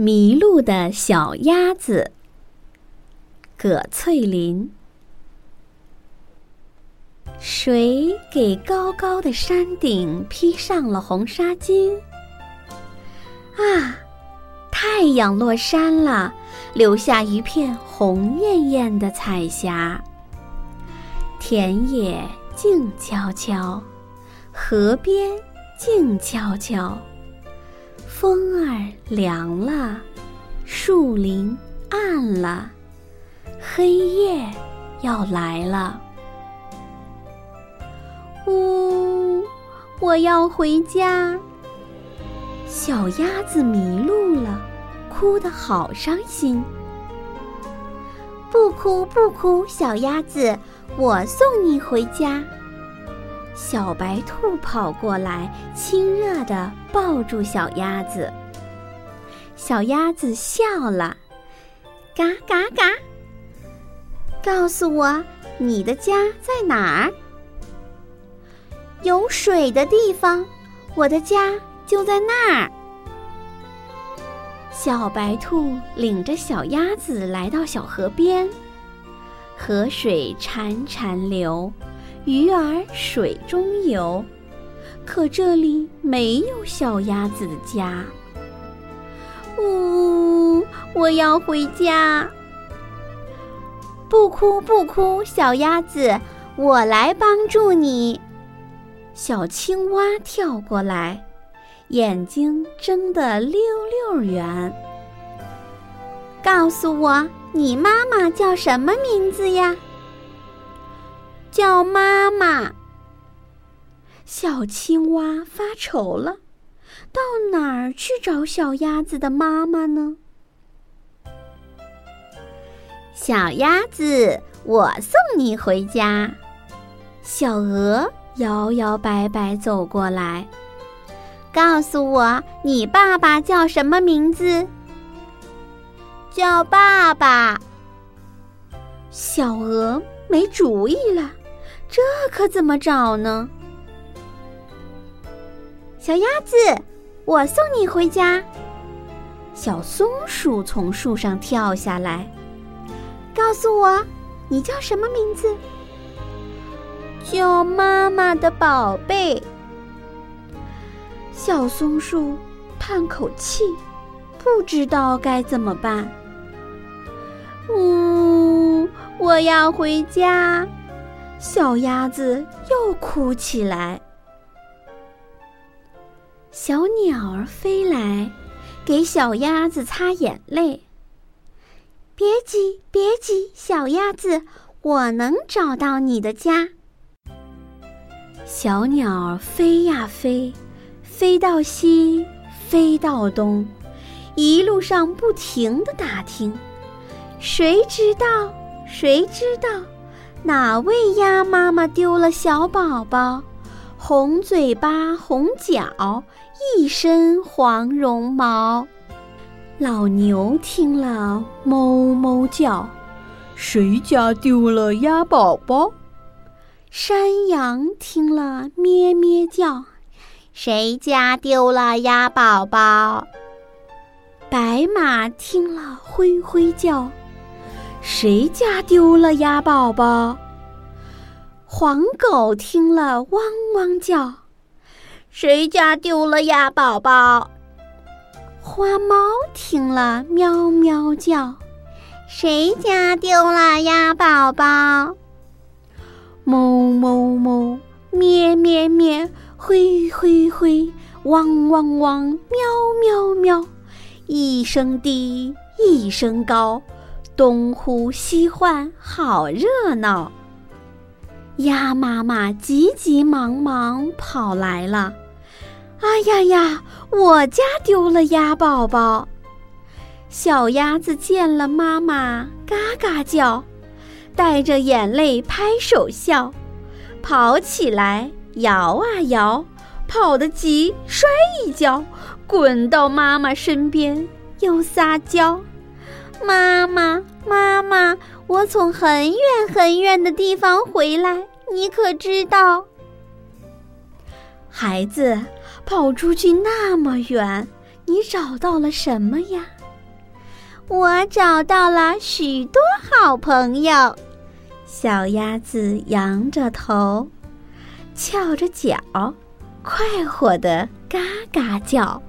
迷路的小鸭子，葛翠林。谁给高高的山顶披上了红纱巾？啊，太阳落山了，留下一片红艳艳的彩霞。田野静悄悄，河边静悄悄。风儿凉了，树林暗了，黑夜要来了。呜，我要回家。小鸭子迷路了，哭得好伤心。不哭不哭，小鸭子，我送你回家。小白兔跑过来，亲热地抱住小鸭子。小鸭子笑了，嘎嘎嘎。告诉我，你的家在哪儿？有水的地方，我的家就在那儿。小白兔领着小鸭子来到小河边，河水潺潺流。鱼儿水中游，可这里没有小鸭子的家。呜，我要回家！不哭不哭，小鸭子，我来帮助你。小青蛙跳过来，眼睛睁得溜溜圆。告诉我，你妈妈叫什么名字呀？叫妈妈。小青蛙发愁了，到哪儿去找小鸭子的妈妈呢？小鸭子，我送你回家。小鹅摇摇摆摆走过来，告诉我，你爸爸叫什么名字？叫爸爸。小鹅没主意了。这可怎么找呢？小鸭子，我送你回家。小松鼠从树上跳下来，告诉我，你叫什么名字？叫妈妈的宝贝。小松鼠叹口气，不知道该怎么办。呜，我要回家。小鸭子又哭起来。小鸟儿飞来，给小鸭子擦眼泪。别急，别急，小鸭子，我能找到你的家。小鸟儿飞呀飞，飞到西，飞到东，一路上不停的打听。谁知道？谁知道？哪位鸭妈妈丢了小宝宝？红嘴巴，红脚，一身黄绒毛。老牛听了，哞哞叫：“谁家丢了鸭宝宝？”山羊听了，咩咩叫：“谁家丢了鸭宝宝？”白马听了，灰灰叫。谁家丢了鸭宝宝？黄狗听了汪汪叫。谁家丢了鸭宝宝？花猫听了喵喵叫。谁家丢了鸭宝宝？哞哞哞，咩咩咩，灰灰灰，汪汪汪，喵喵喵，一声低，一声高。东呼西唤，好热闹！鸭妈妈急急忙忙跑来了。哎呀呀，我家丢了鸭宝宝！小鸭子见了妈妈，嘎嘎叫，带着眼泪拍手笑，跑起来摇啊摇，跑得急摔一跤，滚到妈妈身边又撒娇。妈妈，妈妈，我从很远很远的地方回来，你可知道？孩子，跑出去那么远，你找到了什么呀？我找到了许多好朋友。小鸭子仰着头，翘着脚，快活的嘎嘎叫。